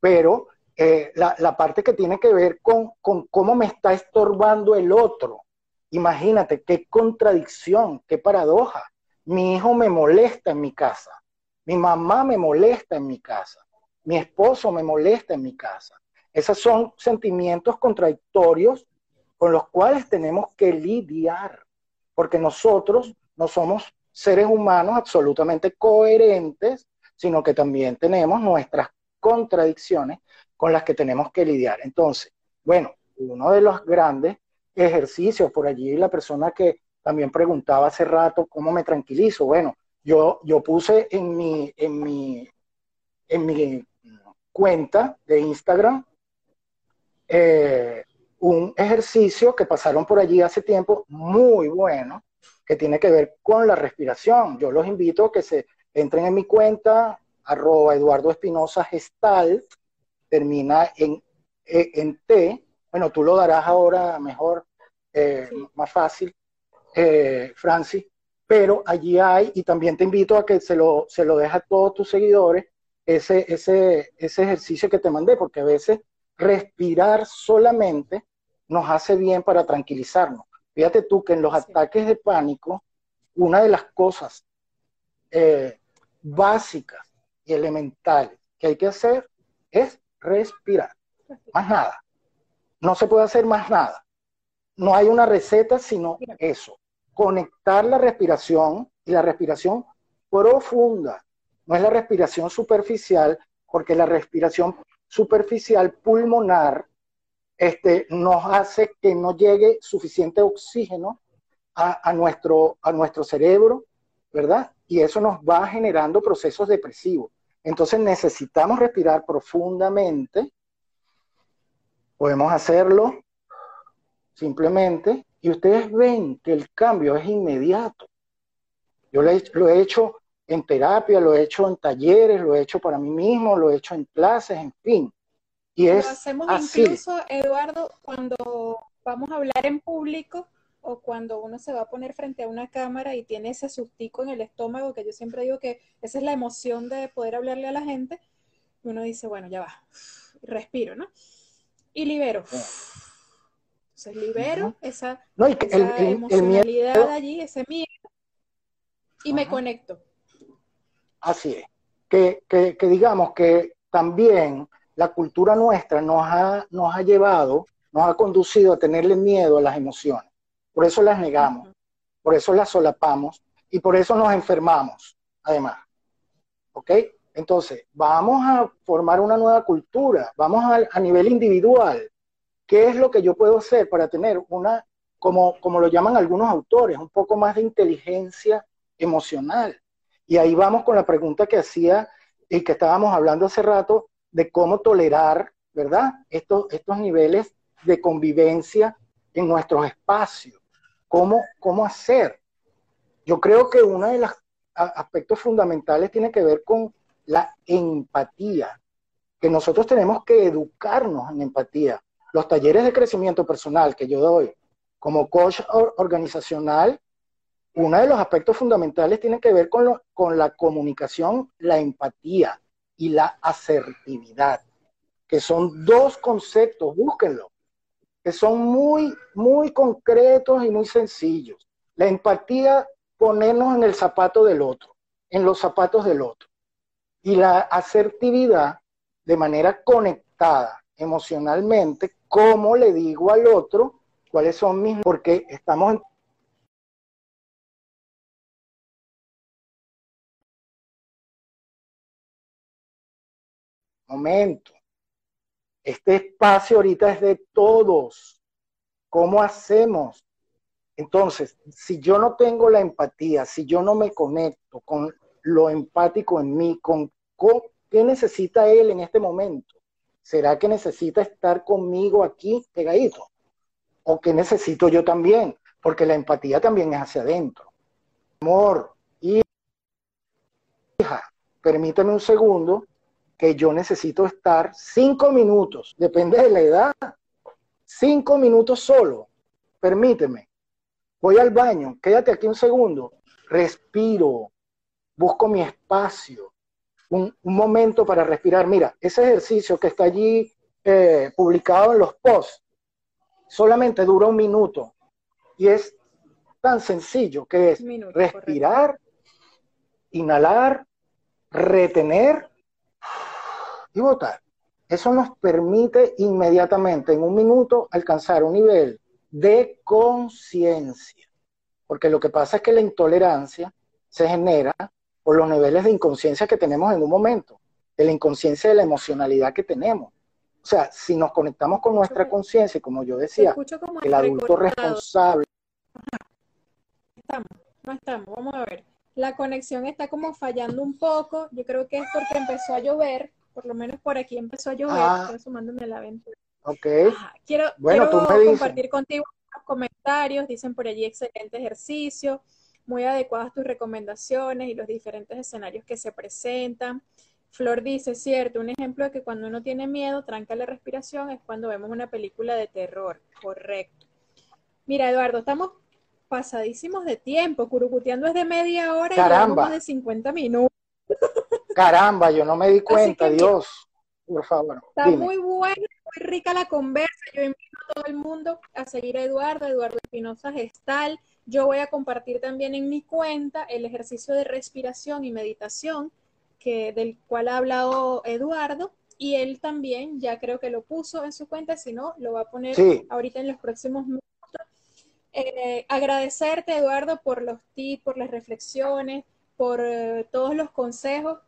Pero eh, la, parte que tiene que ver con, con cómo me está estorbando el otro. Imagínate qué contradicción, qué paradoja. Mi hijo me molesta en mi casa, mi mamá me molesta en mi casa, mi esposo me molesta en mi casa. Esos son sentimientos contradictorios con los cuales tenemos que lidiar, porque nosotros no somos seres humanos absolutamente coherentes, sino que también tenemos nuestras contradicciones con las que tenemos que lidiar. Entonces, bueno, uno de los grandes ejercicios por allí, la persona que también preguntaba hace rato cómo me tranquilizo. Bueno, yo, yo puse en mi, en mi, en mi cuenta de Instagram eh, un ejercicio que pasaron por allí hace tiempo muy bueno, que tiene que ver con la respiración. Yo los invito a que se entren en mi cuenta, arroba Eduardo Espinosa Gestalt, termina en, e, en T. Bueno, tú lo darás ahora mejor, eh, más fácil, eh, Francis, pero allí hay, y también te invito a que se lo, se lo dejes a todos tus seguidores, ese, ese, ese ejercicio que te mandé, porque a veces respirar solamente nos hace bien para tranquilizarnos. Fíjate tú que en los ataques de pánico, una de las cosas eh, básicas y elementales que hay que hacer es respirar. Más nada. No se puede hacer más nada. No hay una receta, sino eso. Conectar la respiración y la respiración profunda. No es la respiración superficial, porque la respiración superficial pulmonar este, nos hace que no llegue suficiente oxígeno a, nuestro, a nuestro cerebro, ¿verdad? Y eso nos va generando procesos depresivos. Entonces necesitamos respirar profundamente. Podemos hacerlo simplemente y ustedes ven que el cambio es inmediato. Yo lo he, hecho en terapia, lo he hecho en talleres, lo he hecho para mí mismo, lo he hecho en clases, en fin. Y es lo hacemos incluso, Eduardo, cuando vamos a hablar en público o cuando uno se va a poner frente a una cámara y tiene ese sustico en el estómago, que yo siempre digo que esa es la emoción de poder hablarle a la gente, uno dice, bueno, ya va, respiro, ¿no? Y libero. Entonces libero esa, emocionalidad allí, ese miedo, y me conecto. Así es. Que, que, que, digamos que también la cultura nuestra nos ha, nos ha llevado, nos ha conducido a tenerle miedo a las emociones. Por eso las negamos, por eso las solapamos y por eso nos enfermamos, además. ¿Ok? Entonces, vamos a formar una nueva cultura, vamos a, nivel individual. ¿Qué es lo que yo puedo hacer para tener una, como, como lo llaman algunos autores, un poco más de inteligencia emocional? Y ahí vamos con la pregunta que hacía y que estábamos hablando hace rato de cómo tolerar, ¿verdad? Estos, estos niveles de convivencia en nuestros espacios. ¿Cómo, cómo hacer? Yo creo que uno de los aspectos fundamentales tiene que ver con la empatía, que nosotros tenemos que educarnos en empatía. Los talleres de crecimiento personal que yo doy como coach organizacional, uno de los aspectos fundamentales tiene que ver con, con la comunicación, la empatía y la asertividad, que son dos conceptos, búsquenlo, que son muy, muy concretos y muy sencillos. La empatía, ponernos en el zapato del otro, en los zapatos del otro y la asertividad de manera conectada emocionalmente, cómo le digo al otro cuáles son mis, porque estamos en momento. Este espacio ahorita es de todos. ¿Cómo hacemos? Entonces, si yo no tengo la empatía, si yo no me conecto con lo empático en mí, con ¿Qué necesita él en este momento? ¿Será que necesita estar conmigo aquí pegadito? ¿O qué necesito yo también? Porque la empatía también es hacia adentro. Amor, hija, permítame un segundo que yo necesito estar cinco minutos, depende de la edad, cinco minutos solo. Permíteme. Voy al baño, quédate aquí un segundo, respiro, busco mi espacio, un, momento para respirar. Mira, ese ejercicio que está allí eh, publicado en los posts solamente dura un minuto y es tan sencillo que es respirar, inhalar, retener y botar. Eso nos permite inmediatamente en un minuto alcanzar un nivel de conciencia. Porque lo que pasa es que la intolerancia se genera por los niveles de inconsciencia que tenemos en un momento, de la inconsciencia de la emocionalidad que tenemos. O sea, si nos conectamos con nuestra conciencia, como yo decía, el adulto responsable. Estamos, no estamos, vamos a ver. La conexión está como fallando un poco. Yo creo que es porque empezó a llover, por lo menos por aquí empezó a llover. Ah, estoy sumándome a la aventura. Ok. Quiero, bueno, compartir contigo los comentarios. Dicen por allí excelente ejercicio muy adecuadas tus recomendaciones y los diferentes escenarios que se presentan. Flor dice, cierto, un ejemplo de que cuando uno tiene miedo, tranca la respiración, es cuando vemos una película de terror. Correcto. Mira, Eduardo, estamos pasadísimos de tiempo, curucuteando es de media hora Caramba. y de 50 minutos. Caramba, yo no me di cuenta, Dios, por favor. Está muy buena, muy rica la conversa. Yo invito a todo el mundo a seguir a Eduardo, Eduardo Espinosa Gestal yo voy a compartir también en mi cuenta el ejercicio de respiración y meditación que, del cual ha hablado Eduardo y él también ya creo que lo puso en su cuenta, si no, lo va a poner ahorita en los próximos minutos. Eh, agradecerte, Eduardo, por los tips, por las reflexiones, por eh, todos los consejos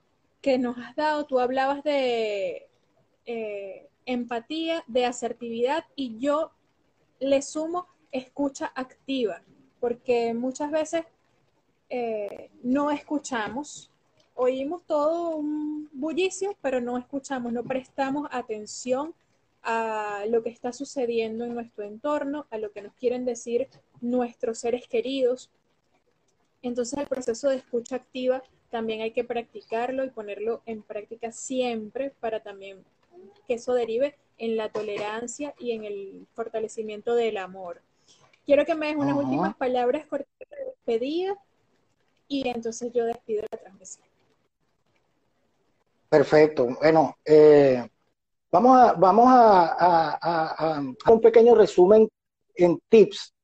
que nos has dado. Tú hablabas de eh, empatía, de asertividad y yo le sumo escucha activa porque muchas veces eh, no escuchamos, oímos todo un bullicio, pero no escuchamos, no prestamos atención a lo que está sucediendo en nuestro entorno, a lo que nos quieren decir nuestros seres queridos. Entonces el proceso de escucha activa también hay que practicarlo y ponerlo en práctica siempre para también que eso derive en la tolerancia y en el fortalecimiento del amor. Quiero que me des unas últimas palabras cortas de despedida y entonces yo despido la transmisión. Perfecto. Bueno, eh, vamos, a, vamos a, un pequeño resumen en tips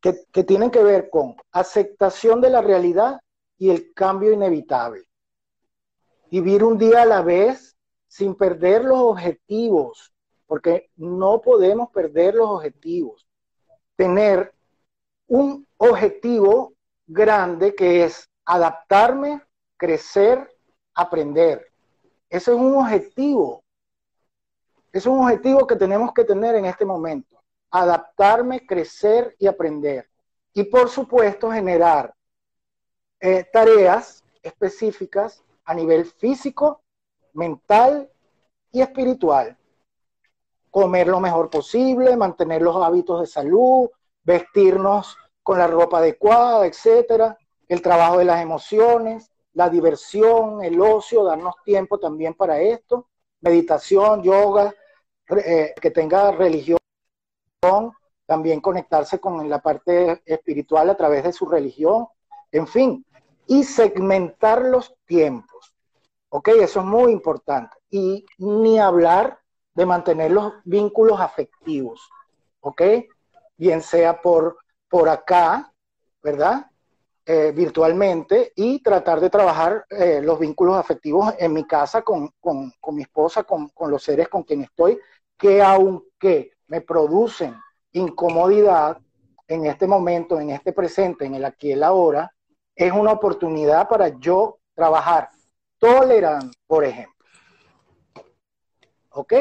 que, que tienen que ver con aceptación de la realidad y el cambio inevitable. Vivir un día a la vez sin perder los objetivos, porque no podemos perder los objetivos. Tener un objetivo grande que es adaptarme, crecer, aprender. Ese es un objetivo. Es un objetivo que tenemos que tener en este momento. Adaptarme, crecer y aprender. Y por supuesto generar eh, tareas específicas a nivel físico, mental y espiritual. Comer lo mejor posible, mantener los hábitos de salud, vestirnos con la ropa adecuada, etcétera, el trabajo de las emociones, la diversión, el ocio, darnos tiempo también para esto, meditación, yoga, eh, que tenga religión, también conectarse con la parte espiritual a través de su religión, en fin, y segmentar los tiempos. ¿Ok? Eso es muy importante. Y ni hablar de mantener los vínculos afectivos. ¿Ok? Bien sea por, por acá, ¿verdad? Eh, virtualmente y tratar de trabajar eh, los vínculos afectivos en mi casa con, mi esposa, con, con, los seres con quien estoy, que aunque me producen incomodidad en este momento, en este presente, en el aquí y el ahora, es una oportunidad para yo trabajar tolerando, por ejemplo. ¿Ok?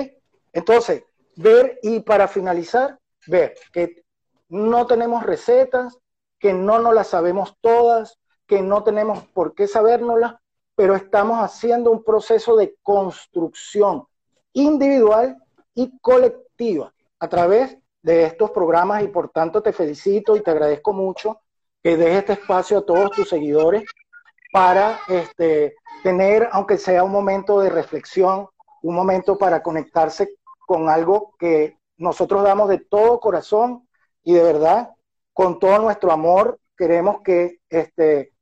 Entonces, ver y para finalizar, ver que no tenemos recetas, que no nos las sabemos todas, que no tenemos por qué sabérnoslas, pero estamos haciendo un proceso de construcción individual y colectiva a través de estos programas y por tanto te felicito y te agradezco mucho que dejes este espacio a todos tus seguidores para este, tener, aunque sea un momento de reflexión, un momento para conectarse con algo que nosotros damos de todo corazón y de verdad con todo nuestro amor, queremos que este,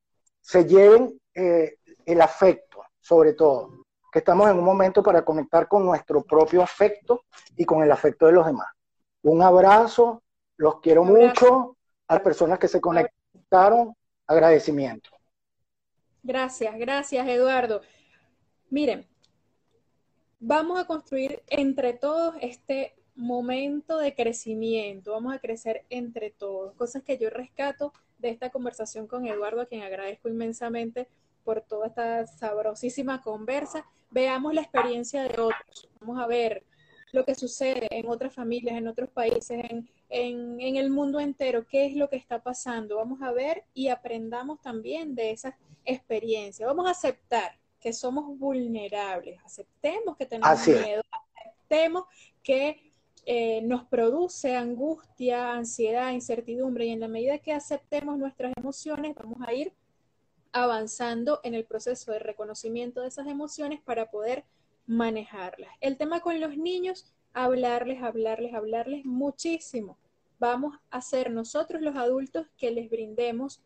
se lleven eh, el afecto, sobre todo, que estamos en un momento para conectar con nuestro propio afecto y con el afecto de los demás. Un abrazo, los quiero mucho, a las personas que se conectaron, agradecimiento. Gracias, gracias Eduardo. Miren, vamos a construir entre todos este momento de crecimiento, vamos a crecer entre todos, cosas que yo rescato de esta conversación con Eduardo, a quien agradezco inmensamente por toda esta sabrosísima conversa. Veamos la experiencia de otros, vamos a ver lo que sucede en otras familias, en otros países, en, en el mundo entero, qué es lo que está pasando. Vamos a ver y aprendamos también de esas experiencias. Vamos a aceptar que somos vulnerables, aceptemos que tenemos miedo, aceptemos que eh, nos produce angustia, ansiedad, incertidumbre y en la medida que aceptemos nuestras emociones vamos a ir avanzando en el proceso de reconocimiento de esas emociones para poder manejarlas. El tema con los niños, hablarles, hablarles, hablarles muchísimo. Vamos a ser nosotros los adultos que les brindemos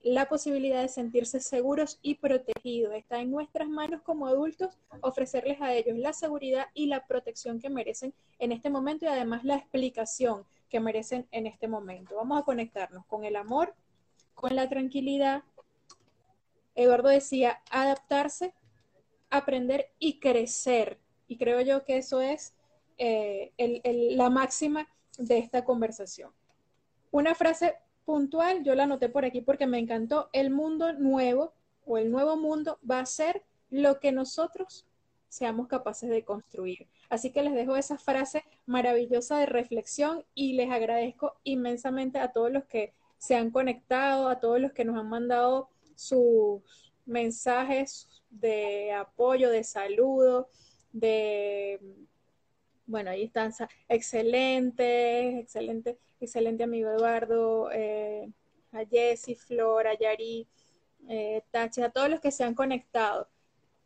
la posibilidad de sentirse seguros y protegidos. Está en nuestras manos como adultos ofrecerles a ellos la seguridad y la protección que merecen en este momento y además la explicación que merecen en este momento. Vamos a conectarnos con el amor, con la tranquilidad. Eduardo decía, adaptarse, aprender y crecer. Y creo yo que eso es eh, la máxima de esta conversación. Una frase puntual, yo la anoté por aquí porque me encantó, el mundo nuevo o el nuevo mundo va a ser lo que nosotros seamos capaces de construir. Así que les dejo esa frase maravillosa de reflexión y les agradezco inmensamente a todos los que se han conectado, a todos los que nos han mandado sus mensajes de apoyo, de saludo, de bueno, ahí están, excelente, excelente, excelente amigo Eduardo, eh, a Jessy, Flora, Yari, eh, a todos los que se han conectado.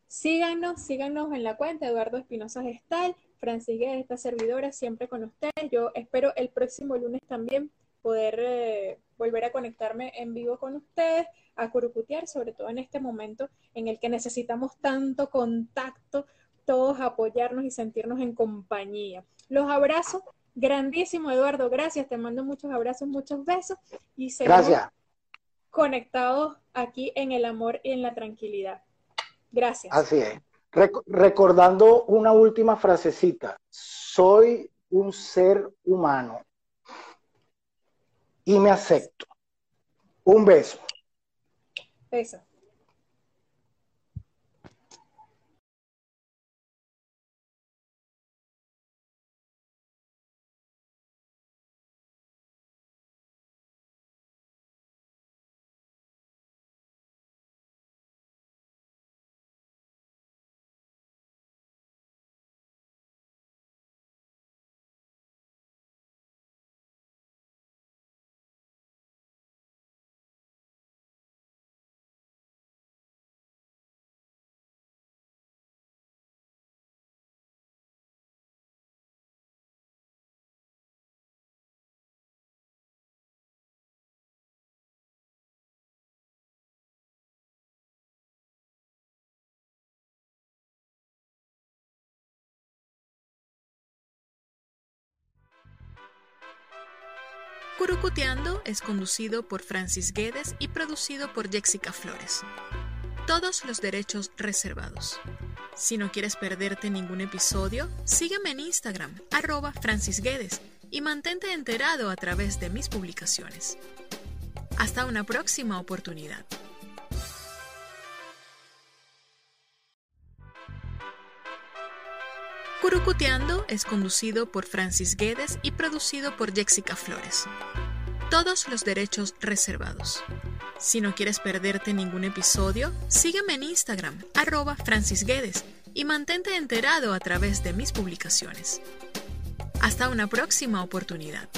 Síganos, síganos en la cuenta Eduardo Espinosa Gestal, Francis esta servidora, siempre con ustedes. Yo espero el próximo lunes también poder eh, volver a conectarme en vivo con ustedes, a curucutear, sobre todo en este momento en el que necesitamos tanto contacto todos apoyarnos y sentirnos en compañía. Los abrazo Grandísimo, Eduardo, gracias. Te mando muchos abrazos, muchos besos y seguimos conectados aquí en el amor y en la tranquilidad. Gracias. Así es. recordando una última frasecita. Soy un ser humano y me acepto. Un beso. Beso. Curucuteando es conducido por Francis Guedes y producido por Jessica Flores. Todos los derechos reservados. Si no quieres perderte ningún episodio, sígueme en Instagram, arroba Francis Guedes, y mantente enterado a través de mis publicaciones. Hasta una próxima oportunidad. Curucuteando es conducido por Francis Guedes y producido por Jessica Flores. Todos los derechos reservados. Si no quieres perderte ningún episodio, sígueme en Instagram, arroba Francis Guedes, y mantente enterado a través de mis publicaciones. Hasta una próxima oportunidad.